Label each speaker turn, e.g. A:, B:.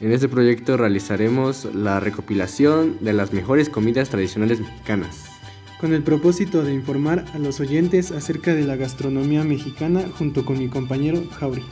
A: En este proyecto realizaremos la recopilación de las mejores comidas tradicionales mexicanas.
B: Con el propósito de informar a los oyentes acerca de la gastronomía mexicana junto con mi compañero Jauri.